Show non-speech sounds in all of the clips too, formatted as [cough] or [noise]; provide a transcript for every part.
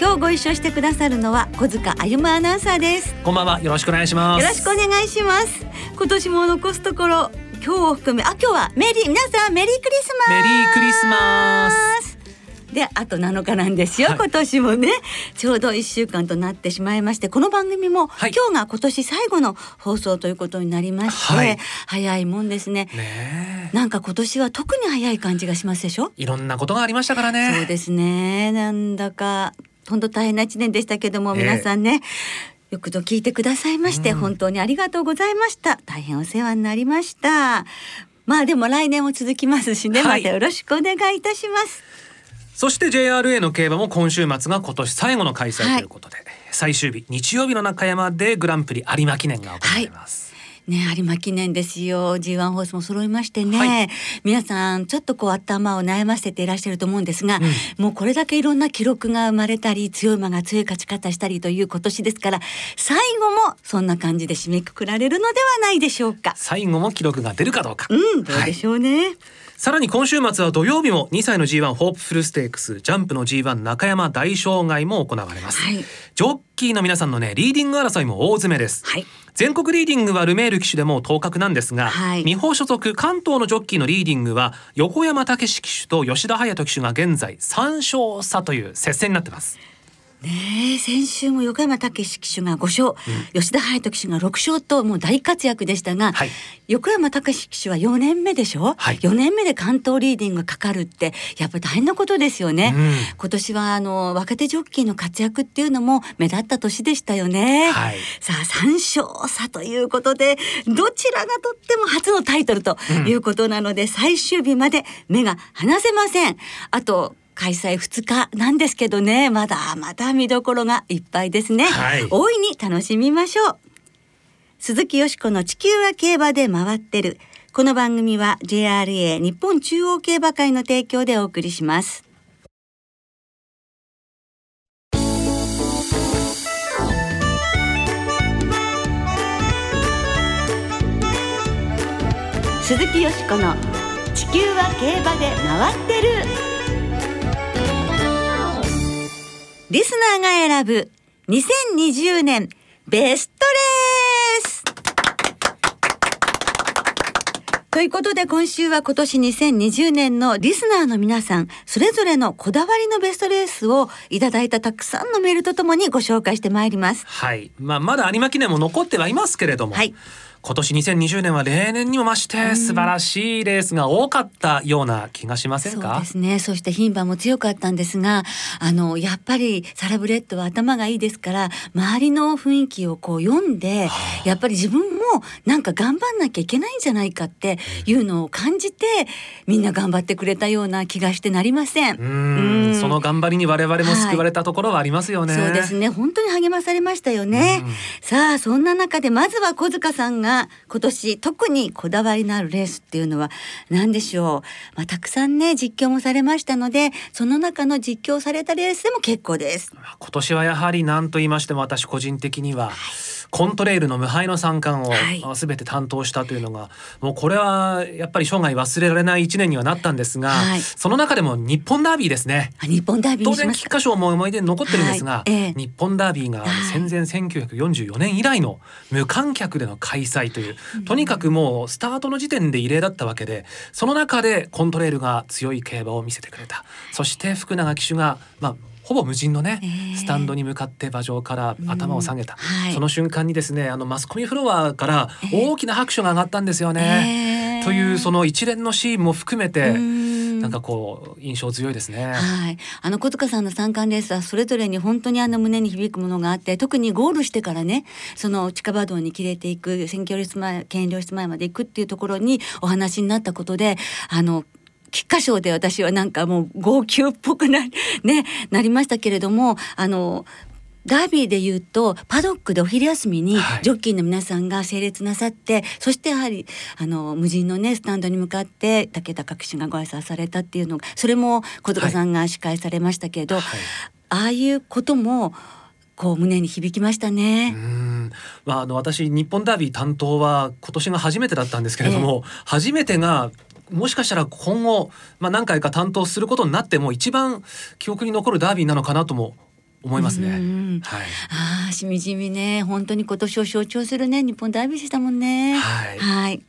今日ご一緒してくださるのは小塚歩アナウンサーです。こんばんは。よろしくお願いします。よろしくお願いします。今年も残すところ今日を含めあ今日はメリー皆さんメリークリスマス。メリークリスマス。であと7日なんですよ、はい、今年もねちょうど1週間となってしまいましてこの番組も、はい、今日が今年最後の放送ということになりまして、はい、早いもんですね。ねなんか今年は特に早い感じがしますでしょ？いろんなことがありましたからね。そうですね。なんだか本当大変な一年でしたけども、皆さんね、よくぞ聞いてくださいまして、うん、本当にありがとうございました。大変お世話になりました。まあでも来年も続きますしね、はい、またよろしくお願いいたします。そして JRA の競馬も今週末が今年最後の開催ということで、はい、最終日日曜日の中山でグランプリ有馬記念が行われます、はいね有馬記念ですよ。G1 ホースも揃いましてね、はい、皆さんちょっとこう頭を悩ませていらっしゃると思うんですが、うん、もうこれだけいろんな記録が生まれたり強い馬が強い勝ち方したりという今年ですから最後もそんな感じで締めくくられるのではないでしょうか。最後も記録が出るかどうか。うんどうでしょうね、はい。さらに今週末は土曜日も2歳の G1 ホープフルステークスジャンプの G1 中山大障害も行われます、はい、ジョッキーの皆さんのねリーディング争いも大詰めです、はい、全国リーディングはルメール騎手でも当確なんですが、はい、日本所属関東のジョッキーのリーディングは横山武史騎手と吉田隼人騎手が現在3勝差という接戦になってますね先週も横山武史騎手が5勝、うん、吉田隼人騎手が6勝ともう大活躍でしたが、はい、横山武史騎手は4年目でしょ、はい、4年目で関東リーディングがかかるってやっぱり大変なことですよね、うん、今年はあの若手ジョッキーの活躍っていうのも目立った年でしたよね、はい、さあ3勝差ということでどちらがとっても初のタイトルということなので、うん、最終日まで目が離せません。あと開催2日なんですけどね。まだまだ見どころがいっぱいですね、はい、大いに楽しみましょう。鈴木よしこの地球は競馬で回ってる。この番組は JRA 日本中央競馬会の提供でお送りします。鈴木よしこの地球は競馬で回ってるリスナーが選ぶ2020年ベストレースということで今週は今年2020年のリスナーの皆さんそれぞれのこだわりのベストレースをいただいたたくさんのメールとともにご紹介してまいります。はい。まあまだ有馬記念も残ってはいますけれども。はい。今年2020年は例年にも増して素晴らしいレースが多かったような気がしませんか、そうですね。そして牝馬も強かったんですがあのやっぱりサラブレッドは頭がいいですから周りの雰囲気をこう読んで、はあ、やっぱり自分もなんか頑張んなきゃいけないんじゃないかっていうのを感じてみんな頑張ってくれたような気がしてなりません。うん。その頑張りに我々も救われたところはありますよね、はい、そうですね。本当に励まされましたよね。さあそんな中でまずは小塚さんがが今年特にこだわりのあるレースっていうのは何でしょう、まあ、たくさんね実況もされましたのでその中の実況されたレースでも結構です。今年はやはり何と言いましても私個人的には、はいコントレイルの無敗の三冠をすべて担当したというのが、はい、もうこれはやっぱり生涯忘れられない一年にはなったんですが、はい、その中でも日本ダービーですね。日本ダービー当然菊花賞も思い出に残ってるんですが、はい。えー、日本ダービーが戦前1944年以来の無観客での開催という、とにかくもうスタートの時点で異例だったわけでその中でコントレイルが強い競馬を見せてくれた。そして福永騎手がまあほぼ無人のね、えー、スタンドに向かって馬上から頭を下げた、うんはい、その瞬間にですねあのマスコミフロアから大きな拍手が上がったんですよね。えー、というその一連のシーンも含めて、なんかこう印象強いですね。はい、あの小塚さんの三冠レースはそれぞれに本当にあの胸に響くものがあって、特にゴールしてからね、その近場道に切れていく選挙率前、検量室前まで行くっていうところにお話になったことで、あの菊花賞で私はなんかもう号泣っぽくな,、ね、[laughs] なりましたけれどもあのダービーで言うとパドックでお昼休みにジョッキーの皆さんが整列なさって、はい、そしてやはりあの無人のねスタンドに向かって武田騎手がご挨拶されたっていうのがそれも小塚さんが司会されましたけど、はい、ああいうこともこう胸に響きましたね。まああの私日本ダービー担当は今年が初めてだったんですけれども、えー、初めてがもしかしたら今後、まあ、何回か担当することになっても一番記憶に残るダービーなのかなとも思いますね。はい。ああ、しみじみね、本当に今年を象徴するね、日本ダービーでしたもんね。はい。はい。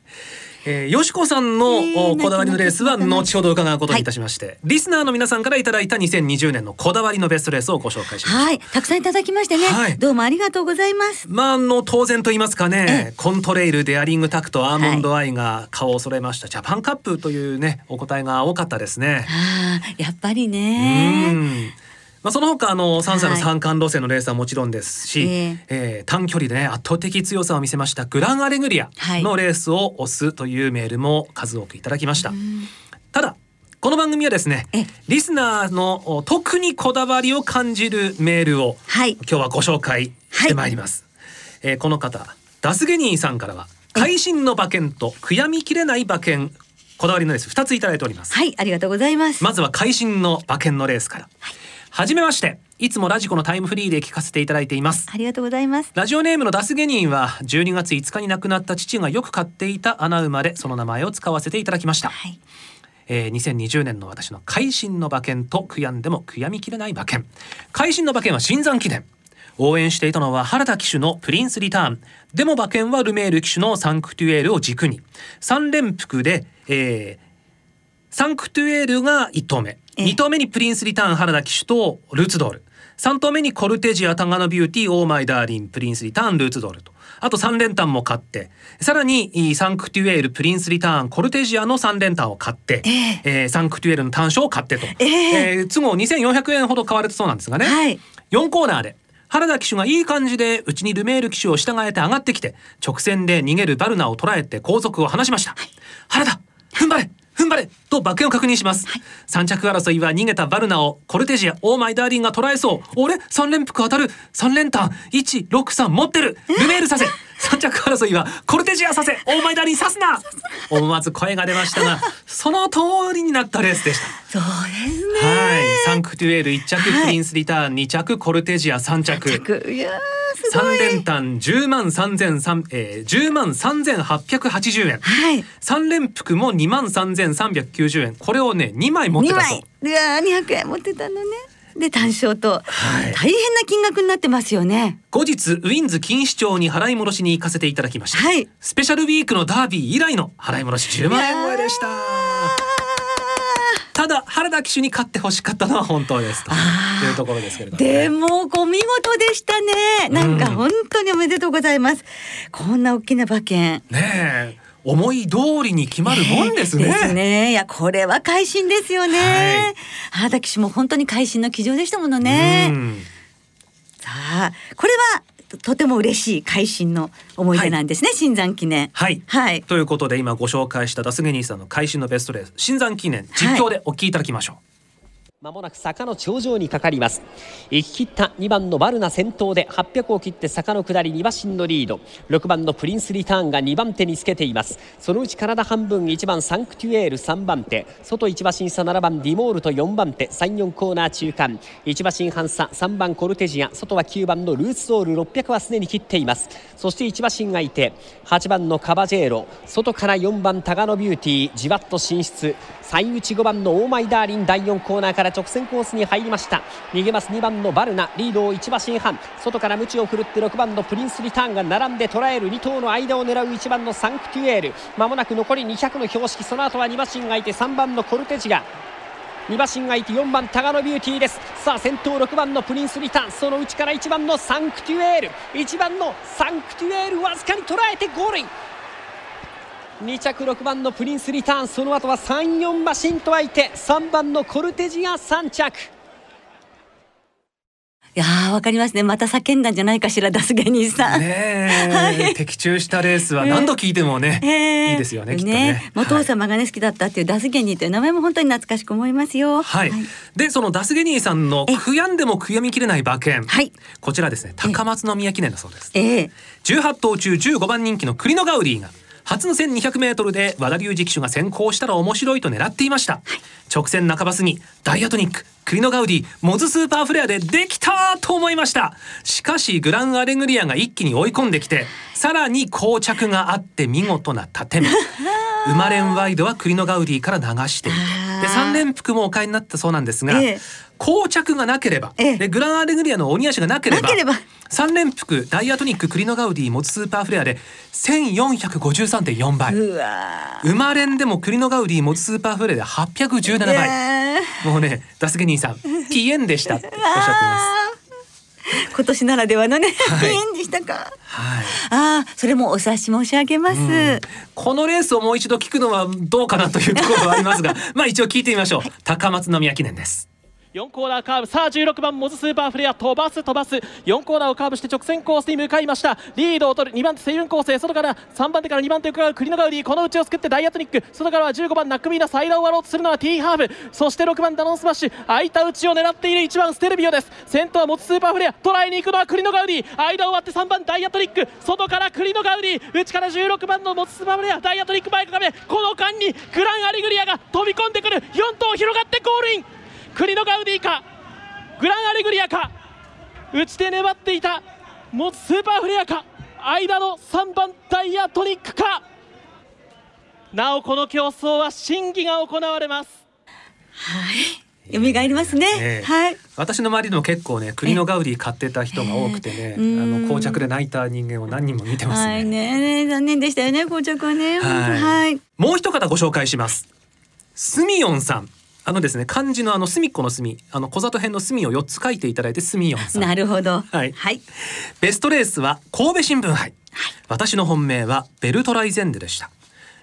えー、よしこさんの、こだわりのレースは後ほど伺うことにいたしまして、はい、リスナーの皆さんからいただいた2020年のこだわりのベストレースをご紹介します。はい。たくさんいただきましてね、はい、どうもありがとうございます。まああの当然と言いますかね。コントレイルデアリングタクトアーモンドアイが顔を揃えました、はい、ジャパンカップというねお答えが多かったですね。あやっぱりねまあ、その他あの3歳の三冠路線のレースはもちろんですし、はい、え。えー、短距離でね圧倒的強さを見せましたグランアレグリアのレースを押すというメールも数多くいただきました。ただこの番組はですねリスナーの特にこだわりを感じるメールを、はい、今日はご紹介してまいります。はい、えー、この方ダスゲニーさんからは会心の馬券と悔やみきれない馬券こだわりのレース2ついただいております。はいありがとうございます。まずは会心の馬券のレースから、はいはじめまして。いつもラジコのタイムフリーで聞かせていただいています。ありがとうございます。ラジオネームのダスゲニンは12月5日に亡くなった父がよく飼っていた穴馬でその名前を使わせていただきました、はい。えー、2020年の私の会心の馬券と悔やんでも悔やみきれない馬券。会心の馬券はシンザン記念。応援していたのは原田騎手のプリンスリターン。でも馬券はルメール騎手のサンクトゥエールを軸に。3連複で、えー、サンクトゥエールが1頭目2頭目にプリンスリターン原田騎手とルーツドール。3頭目にコルテジアタガノビューティーオーマイダーリンプリンスリターンルーツドールと。あと3連単も買って。さらにサンクテュエールプリンスリターンコルテジアの3連単を買って、えー、えー、サンクテュエールの単勝を買ってと、えー、えー、都合2400円ほど買われてそうなんですがね、はい、4コーナーで原田騎手がいい感じでうちにルメール騎手を従えて上がってきて直線で逃げるバルナを捉えて後続を離しました、はい、原田踏ん張れ踏ん張れと馬券を確認します、はい、3着争いは逃げたバルナをコルテジアオーマイダーリンが捉えそう。俺3連複当たる。3連単163持ってる。ルメールさせ3着争いはコルテジアさせオーマイダーリンさすな思わず声が出ましたが [laughs] その通りになったレースでしたそうですねはいサンクトゥエール1着、プリンスリターン2着コルテジア3着いや三連単十万三千三え十万三千八百八十円。はい。三連複も二万三千三百九十円。これをね二枚持ってたそう。いや二百円持ってたのね。で単勝と、はい、大変な金額になってますよね。後日ウィンズ錦糸町に払い戻しに行かせていただきました、はい、スペシャルウィークのダービー以来の払い戻し10万円超えでした。ただ原田騎手に勝ってほしかったのは本当ですと。いうところですけれども、ね、でもお見事でしたね。なんか本当におめでとうございます、こんな大きな馬券。ねえ思い通りに決まるもんですね。ですね。いやこれは会心ですよね。はい、原田も本当に会心の騎乗でしたものね。さあこれはとても嬉しい会心の思い出なんですね、はい、新山記念、はい、はい。ということで今ご紹介したダスゲニーさんの会心のベストレース新山記念実況でお聞きいただきましょう。はいまもなく坂の頂上にかかります。行き切った2番のバルナ先頭で800を切って坂の下り2馬身のリード。6番のプリンスリターンが2番手につけています。そのうち体半分1番サンクテュエール3番手。外1馬身差7番ディモールと4番手。34コーナー中間。1馬身半差3番コルテジア。外は9番のルーツオール。600はすでに切っています。そして1馬身がいて8番のカバジェーロ。外から4番タガノビューティー。じわっと進出。最内5番のオーマイダーリン。第4コーナーから直線コースに入りました。逃げます2番のバルナリードを1馬身半。外から鞭を振るって6番のプリンスリターンが並んで捉える。2頭の間を狙う1番のサンクテュエール。まもなく残り200の標識。その後は2馬身がいて3番のコルテジが2馬身がいて4番タガノビューティーです。さあ先頭6番のプリンスリターン。その内から1番のサンクテュエール。1番のサンクテュエールわずかに捉えてゴール2着6番のプリンスリターン。その後は34馬身と相手。3番のコルテジア3着。いやわかりますね。また叫んだんじゃないかしらダスゲニーさん。ね [laughs] はい、的中したレースは何度聞いてもね、えー、いいですよね。ね。ねお父様がね好きだったっていうダスゲニーという名前も本当に懐かしく思いますよ。はい。はい、でそのダスゲニーさんの悔やんでも悔やみきれない馬券、はい、こちらですね高松宮記念だそうです。ええ。ー、18頭中15番人気のクリノガウリーが初の 1200m で和田龍二騎手が先行したら面白いと狙っていました、はい、直線半ば過ぎダイアトニッククリノガウディモズスーパーフレアでできたと思いました。しかしグランアレグリアが一気に追い込んできてさらに膠着があって見事な盾。目 [laughs] 生まれんワイドはクリノガウディから流していてで3連服もお買いになったそうなんですが、ええ、膠着がなければ、ええ、でグランアレグリアの鬼足がなければ3連服ダイアトニッククリノガウディモツスーパーフレアで1453.4倍。生まれんでもクリノガウディモツスーパーフレアで817倍。もうねダスゲニーさん [laughs] ピエンでしたっておっしゃってます。今年ならではのね、はい、ピエンでしたか。はい。ああ、それもお察し申し上げます、このレースをもう一度聞くのはどうかなというところはありますが、[laughs] まあ一応聞いてみましょう。高松宮記念です。4コーナーカーブ。さあ16番モズスーパーフレア。飛ばす飛ばす。4コーナーをカーブして直線コースに向かいました。リードを取る。2番手セイウンコウセイ外から3番手から2番手を伺う。クリノガウディ。この内をすくってダイアトニック。外からは15番ナックミーナ。サイダーを割ろうとするのはティーハーフ。そして6番ダノンスマッシュ。空いた内を狙っている。1番ステルビオです。先頭はモズスーパーフレア。捉えに行くのはクリノガウディ。間を割って3番ダイアトニック。外からクリノガウディ。内から16番のモズスーパーフレア。ダイアトニック前かめ。この間にグランアリグリアが飛び込んでくる。4頭広がってゴールイン。クリノガウディかグランアレグリアか打ち手粘っていたもスーパーフレアか間の3番ダイヤトニックかなおこの競争は審議が行われます。はい蘇りますね、えー、はい。私の周りでも結構ね国のガウディ買ってた人が多くてね、えー、あの膠着で泣いた人間を何人も見てますね、はい、ね残念でしたよね膠着はね。はい、はい、もう一方ご紹介します。スミヨンさんあのですね漢字のあの隅っこの隅あの小里編の隅を四つ書いていただいて隅四さんなるほど。はい、はい、ベストレースは神戸新聞杯、はい、私の本命はベルトライゼンデでした。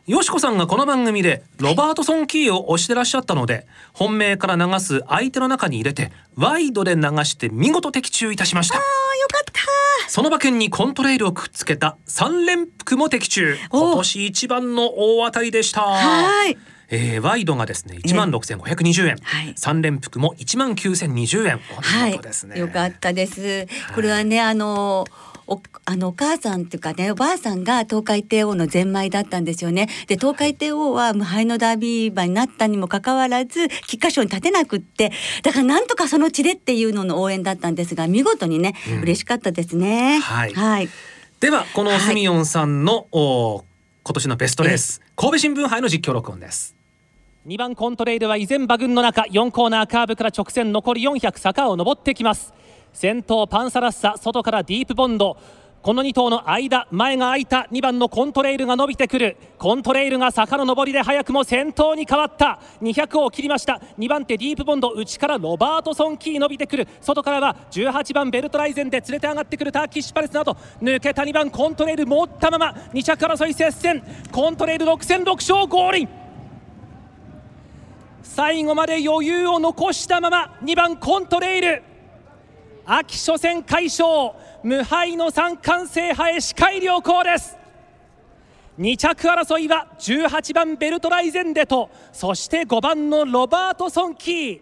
よしこさんがこの番組でロバートソンキーを押してらっしゃったので本命から流す相手の中に入れてワイドで流して見事的中いたしました。あよかった。その馬券にコントレイルをくっつけた三連服も的中。今年一番の大当たりでした。はいえー、ワイドがですね一万六千五百二十円、三、はい、連服も一万九千二十円。はい、よかったです。これはねあのおあのお母さんっていうかねおばあさんが東海帝王のゼンマイだったんですよね。で東海帝王は無敗のダービー馬になったにもかかわらず菊花賞に立てなくってだからなんとかその地でっていうのの応援だったんですが見事にね、うん、嬉しかったですね。はい、はい、ではこのスミヨンさんの、はい、お今年のベストレース神戸新聞杯の実況録音です。2番コントレイルは依然馬群の中4コーナーカーブから直線残り400坂を上ってきます。先頭パンサラッサ外からディープボンド。この2頭の間前が空いた。2番のコントレイルが伸びてくる。コントレイルが坂の上りで早くも先頭に変わった。200を切りました。2番手ディープボンド内からロバートソンキー伸びてくる。外からは18番ベルトライゼンで連れて上がってくる。ターキッシュパレスなど抜けた2番コントレイル持ったまま2着争い接戦。コントレイル6戦6勝ゴールイン。最後まで余裕を残したまま2番コントレイル。秋初戦快勝無敗の三冠制覇へ視界良好です。2着争いは18番ベルトライゼンデとそして5番のロバートソンキー。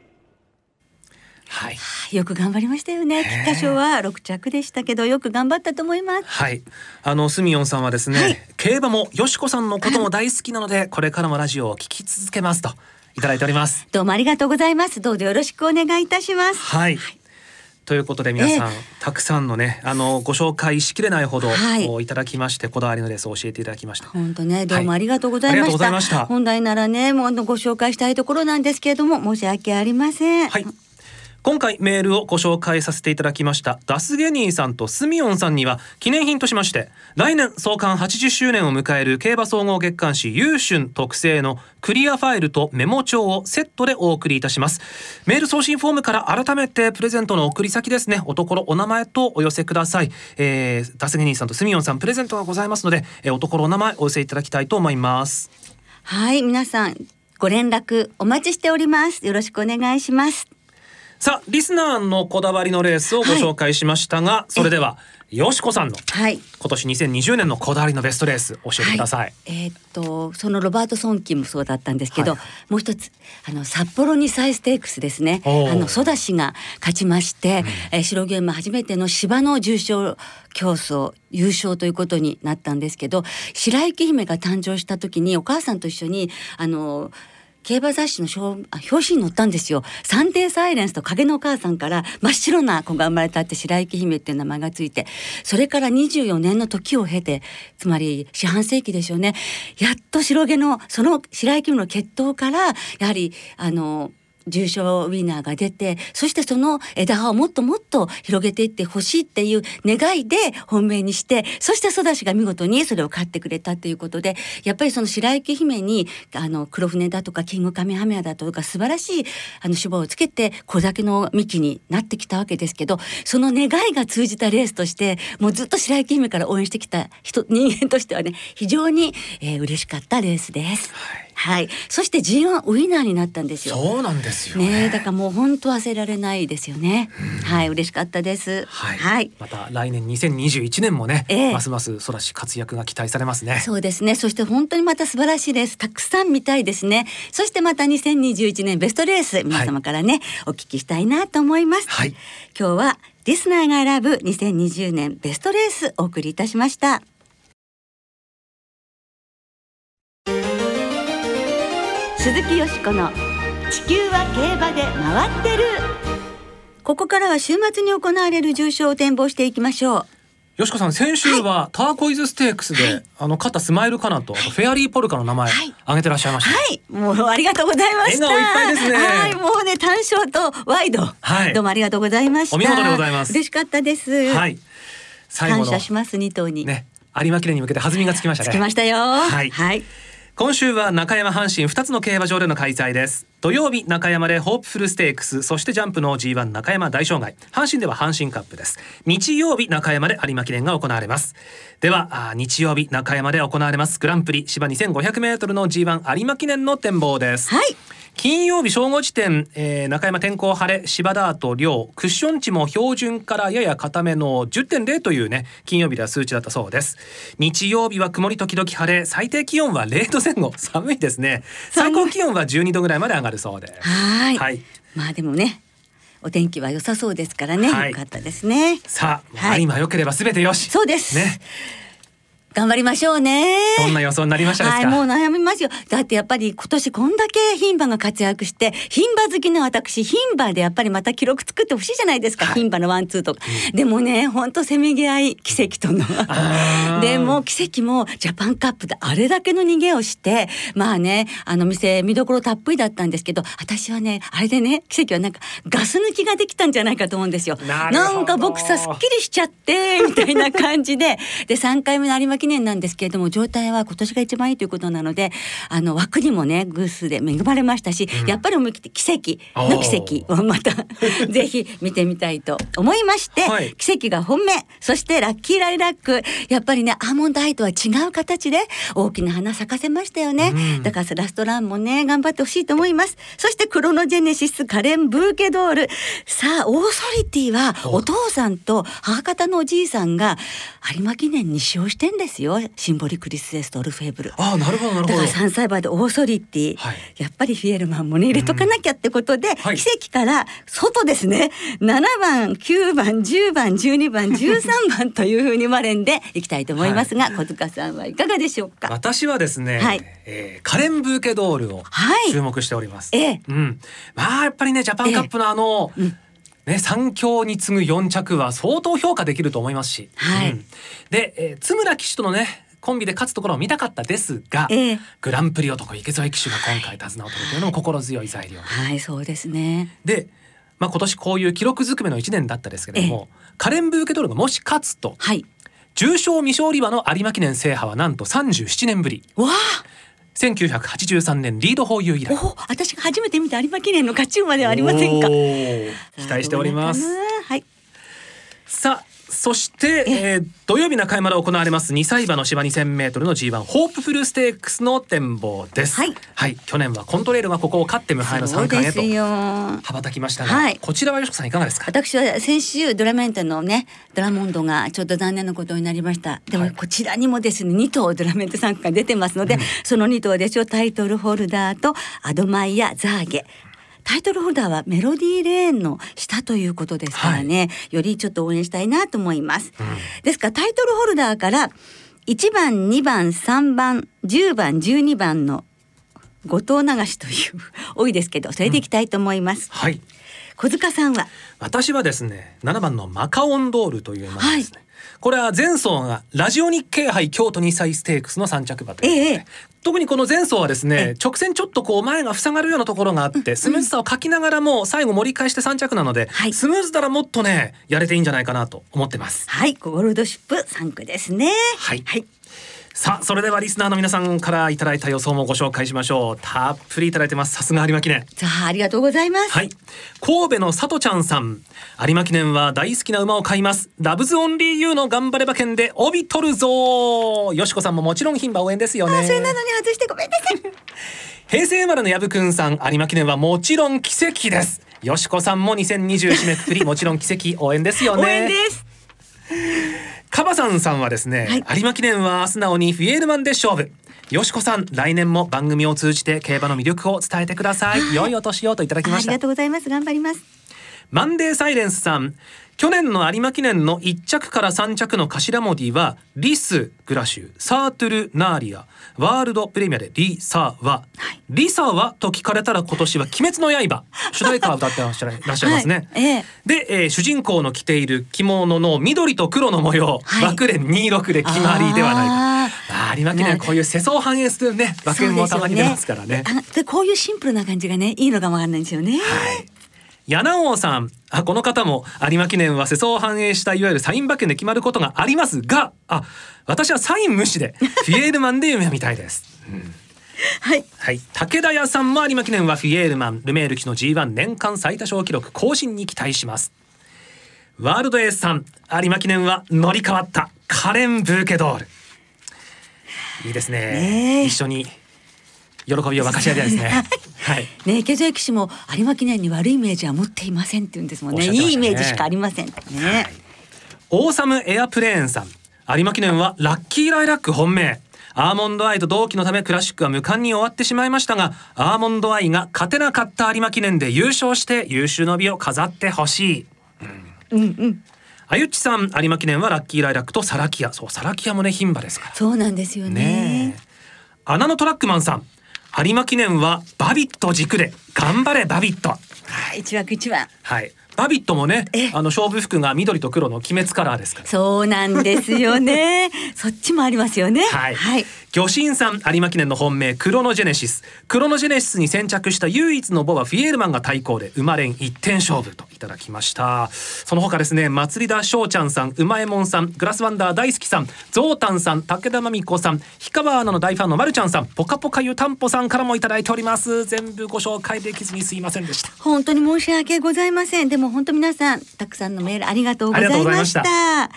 はい、よく頑張りましたよね。菊花賞は6着でしたけど、よく頑張ったと思います。はい、あのスミヨンさんはですね、はい、競馬もよしこさんのことも大好きなので、これからもラジオを聞き続けますといただいております。どうもありがとうございます。どうぞよろしくお願いいたします。はい、はい。ということで皆さん、たくさんのねあのご紹介しきれないほど、はい、いただきましてこだわりのレースを教えていただきました。本当ねどうもありがとうございました、はい、本来ならねもうご紹介したいところなんですけれども申し訳ありません。はい今回メールをご紹介させていただきましたダスゲニーさんとスミオンさんには記念品としまして来年創刊80周年を迎える競馬総合月刊誌優春特製のクリアファイルとメモ帳をセットでお送りいたします。メール送信フォームから改めてプレゼントの送り先ですね。おところお名前とお寄せください、えー、ダスゲニーさんとスミオンさんプレゼントがございますので、えー、おところお名前お寄せいただきたいと思います。はい皆さんご連絡お待ちしております。よろしくお願いします。さあリスナーのこだわりのレースをご紹介しましたが、はい、それではよしこさんの、はい、今年2020年のこだわりのベストレース教えてください。はい、えー、っとそのロバートソンキもそうだったんですけど、はい、もう一つあの札幌2歳ステークスですね。あのソダシが勝ちまして、うん、えー、白ゲーム初めての芝の重賞競争優勝ということになったんですけど白雪姫が誕生した時にお母さんと一緒にあの競馬雑誌の表紙に載ったんですよ。サンデーサイレンスと影のお母さんから真っ白な子が生まれたって白雪姫っていう名前がついて、それから24年の時を経て、つまり四半世紀でしょうね。やっと白毛の、その白雪姫の血統から、やはり、あの、重賞ウィナーが出てそしてその枝葉をもっともっと広げていってほしいっていう願いで本命にしてそして育ちが見事にそれを買ってくれたということでやっぱりその白雪姫にあの黒船だとかキングカメハメアだとか素晴らしいあの手話をつけて小酒の幹になってきたわけですけどその願いが通じたレースとしてもうずっと白雪姫から応援してきた人人間としてはね非常に、えー、嬉しかったレースです。はいはい。そして G1 ウィナーになったんですよ。そうなんですよね。ねだからもう本当忘れられないですよね。はい、嬉しかったです。はい。はい、また来年2021年もね、えー、ますますそらし活躍が期待されますね。そうですね。そして本当にまた素晴らしいレースたくさん見たいですね。そしてまた2021年ベストレース皆様からね、はい、お聞きしたいなと思います。はい。今日はリスナーが選ぶ2020年ベストレースお送りいたしました。鈴木よしこの地球は競馬で回ってる。ここからは週末に行われる重賞を展望していきましょう。よしこさん先週はターコイズステークスで、はい、あの勝ったスマイルカナと、はい、フェアリーポルカの名前挙げてらっしゃいました、はい、もうありがとうございました。笑顔いっぱいですね。はい。もうね単勝とワイド、はい、どうもありがとうございました。お見事でございます。嬉しかったです。はい。感謝します二頭に。ね有馬記念に向けて弾みがつきましたね。つきましたよ。はい、はい今週は中山阪神2つの競馬場での開催です。土曜日中山でホープフルステークスそしてジャンプの G1 中山大障害。阪神では阪神カップです。日曜日中山で有馬記念が行われます。では日曜日中山で行われますグランプリ芝 2500m の G1 有馬記念の展望です。はい。金曜日正午時点、えー、中山天候晴れ芝ダート量クッション値も標準からやや固めの10.0というね金曜日では数値だったそうです。日曜日は曇り時々晴れ最低気温は0度前後。寒いですね。最高気温は12度ぐらいまで上がるそうで。すはい。まあでもねお天気は良さそうですからね、はい、よかったですね。さあ、はい、今良ければすべてよし。そうです。ね頑張りましょうね。どんな予想になりましたはい、もう悩みますよ。だってやっぱり今年こんだけ牝馬が活躍して、牝馬好きの私、牝馬でやっぱりまた記録作ってほしいじゃないですか。牝、はい、馬のワンツーとか。うん、でもね、本当せめぎ合い、奇跡との。でも奇跡もジャパンカップであれだけの逃げをして、まあね、あの店見どころたっぷりだったんですけど、私はね、あれでね、奇跡はなんかガス抜きができたんじゃないかと思うんですよ。なんか僕さ、すっきりしちゃって、みたいな感じで。で、3回目の有馬記念なんですけれども状態は今年が一番いいということなのであの枠にもね偶数で恵まれましたし、うん、やっぱり思い切って奇跡の奇跡をまた [laughs] ぜひ見てみたいと思いまして、はい、奇跡が本命そしてラッキーライラックやっぱりねアーモンドアイとは違う形で大きな花咲かせましたよね、うん、だからラストランもね頑張ってほしいと思います。そしてクロノジェネシスカレンブーケドール。さあオーソリティはお。父さんと母方のおじいさんが有馬記念に使用してんですよ。シンボリクリスエストオルフェーブル。あなるほどなるほど。だから3歳馬でオーソリティ、はい、やっぱりフィエルマンもね入れとかなきゃってことで、うん。はい、奇跡から外ですね。7番9番10番12番13番というふうにマレンでいきたいと思いますが、はい、小塚さんはいかがでしょうか？私はですね、はい。えー、カレンブーケドールを注目しております、はい、え。ー、うん。まあやっぱりねジャパンカップのあの、えーうんね、三強に次ぐ4着は相当評価できると思いますし、はい、うん、で、えー、津村騎手とのねコンビで勝つところを見たかったですが、えー、グランプリ男池添騎手が今回手綱を取るというのも心強い材料。はいそうですね。で、まあ、今年こういう記録ずくめの1年だったですけれども、えー、カレンブーケドルがもし勝つと、はい、重賞未勝利馬の有馬記念制覇はなんと37年ぶり。わあ1983年リードホーユー以来。お私が初めて見た有馬記念の勝ち馬ではありませんか？期待しております。はい。さあそして、え。ー、土曜日中山で行われます2歳馬の芝 2000m の G1 ホープフルステークスの展望です。はい、はい、去年はコントレールがここを勝って無敗の三冠へと羽ばたきましたが、はい、こちらはよしこさんいかがですか？私は先週ドラメントのねドラモンドがちょっと残念なことになりました。でもこちらにもですね2頭ドラメント参加が出てますので、うん、その2頭でしょタイトルホルダーとアドマイヤザーゲタイトルホルダーはメロディーレーンの下ということですからね、はい、よりちょっと応援したいなと思います。うん、ですからタイトルホルダーから1番2番3番10番12番の後藤流しという多いですけどそれでいきたいと思います。うん、はい。小塚さんは？私はですね7番のマカオンドールという馬ですね、はいこれは前走がラジオ日経杯京都2歳ステークスの3着馬ということで、ええ、特にこの前走はですね直線ちょっとこう前が塞がるようなところがあってスムーズさを書きながらも最後盛り返して3着なので、はい、スムーズならもっとねやれていいんじゃないかなと思ってます。はい。ゴールドシップ3区ですね。はい、はいさあそれではリスナーの皆さんからいただいた予想もご紹介しましょう。たっぷりいただいてます。さすが有馬記念。さあありがとうございます。はい。神戸のさとちゃんさん。有馬記念は大好きな馬を買います。ラブズオンリーユーの頑張れ馬券で帯取るぞよしこさんももちろん牝馬応援ですよね。それなのに外してごめんなさい。[laughs] 平成生まれのやぶくんさん。有馬記念はもちろん奇跡です。よしこさんも2020締めくくりもちろん奇跡応援ですよね。[laughs] 応援ですカバさんさんはですね、はい、有馬記念は素直にフィエールマンで勝負。よしこさん来年も番組を通じて競馬の魅力を伝えてください。良いお年をといただきました。ありがとうございます。頑張ります。マンデーサイレンスさん去年の有馬記念の1着から3着の頭文字はリスグラシュサートゥルナーリアワールドプレミアでリサワ、はい、リサワと聞かれたら今年は鬼滅の刃主題歌を歌ってらっしゃいますね、[laughs] はい。えで、えー、主人公の着ている着物の緑と黒の模様、はい、枠連26で決まりではないか。あ有馬記念こういう世相を反映するね枠連もたまに出ますからね。で、こういうシンプルな感じがねいいのかもわかんないんですよね。はい柳王さん。あこの方も有馬記念は世相を反映したいわゆるサイン馬券で決まることがありますがあ私はサイン無視でフィエールマンで夢みたいです、うんはい、はい、武田屋さんも有馬記念はフィエールマン。ルメール騎の G1 年間最多勝記録更新に期待します。ワールドエースさん。有馬記念は乗り換わった。カレン・ブーケドール。いいですね。一緒に喜びを分かち合いたいですね。はい。ね経済騎士も有馬記念に悪いイメージは持っていませんって言うんですもんね。ねいいイメージしかありませんね。はい、オーサムエアプレーンさん。有馬記念はラッキーライラック本命。アーモンドアイと同期のためクラシックは無冠に終わってしまいましたがアーモンドアイが勝てなかった有馬記念で優勝して優秀の美を飾ってほしい。うん、うんうんあゆっちさん有馬記念はラッキーライラックとサラキアそうサラキアもね牝馬ですからそうなんですよねね穴のトラックマンさん有馬記念はバビット軸で頑張れバビット。はい、一枠一番。はい。バビットもね、あの勝負服が緑と黒の鬼滅カラーですから。そうなんですよね。[laughs] そっちもありますよね。はい。はい、魚神さん有馬記念の本命クロノジェネシス。クロノジェネシスに先着した唯一の母はフィエールマンが対抗で馬連一点勝負といただきました。その他ですね、祭田翔ちゃんさん、うまえもんさん、グラスワンダー大好きさん、ゾウタンさん、武田真美子さん、氷川アナの大ファンのまるちゃんさん、ポカポカ湯たんぽさんからもいただいております。全部ご紹介できずにすいませんでした。本当に申し訳ございません。でも本当皆さんたくさんのメールありがとうございました。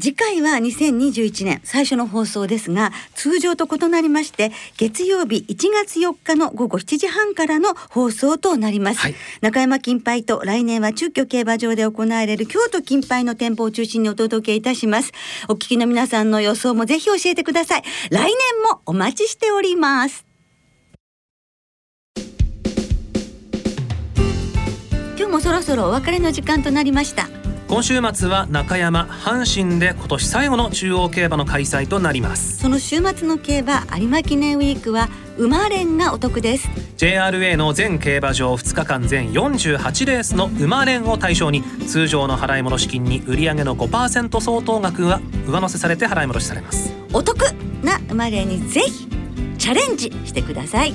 次回は2021年最初の放送ですが通常と異なりまして月曜日1月4日の午後7時半からの放送となります、はい、中山金杯と来年は中京競馬場で行われる京都金杯の店舗を中心にお届けいたします。お聞きの皆さんの予想もぜひ教えてください。来年もお待ちしておりますもそろそろお別れの時間となりました。今週末は中山阪神で今年最後の中央競馬の開催となります。その週末の競馬有馬記念ウィークは馬連がお得です JRA の全競馬場2日間全48レースの馬連を対象に通常の払い戻し金に売上の5%相当額が上乗せされて払い戻しされます。お得な馬連にぜひチャレンジしてください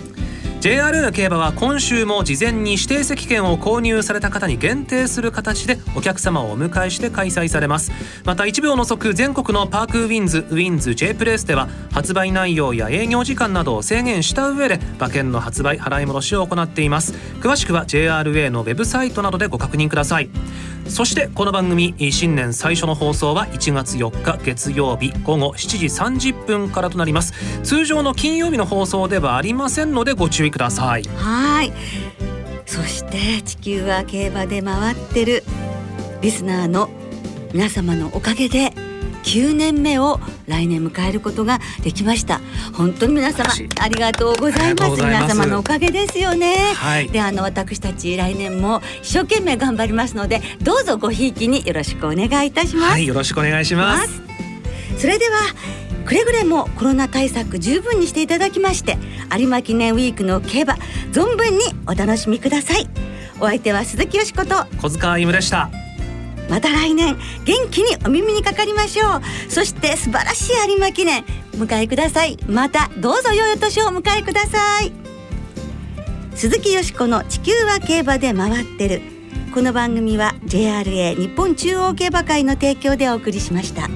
JR の競馬は今週も事前に指定席券を購入された方に限定する形でお客様をお迎えして開催されます。また一部を除く全国のパークウィンズウィンズ J プレイスでは発売内容や営業時間などを制限した上で馬券の発売払い戻しを行っています。詳しくは JRA のウェブサイトなどでご確認ください。そしてこの番組新年最初の放送は1月4日月曜日午後7時30分からとなります。通常の金曜日の放送ではありませんのでご注意ください。はい。そして地球は競馬で回ってるリスナーの皆様のおかげで9年目を来年迎えることができました。本当に皆様ありがとうございます。皆様のおかげですよね、はい、であの私たち来年も一生懸命頑張りますのでどうぞごひいきによろしくお願いいたします、はい、よろしくお願いします。それではくれぐれもコロナ対策十分にしていただきまして有馬記念ウィークの競馬存分にお楽しみください。お相手は鈴木よしこと小塚歩でしたまた来年元気にお耳にかかりましょう。そして素晴らしい有馬記念迎えください。またどうぞ良いお年をお迎えください。鈴木よしこの地球は競馬で回ってる。この番組は JRA 日本中央競馬会の提供でお送りしました。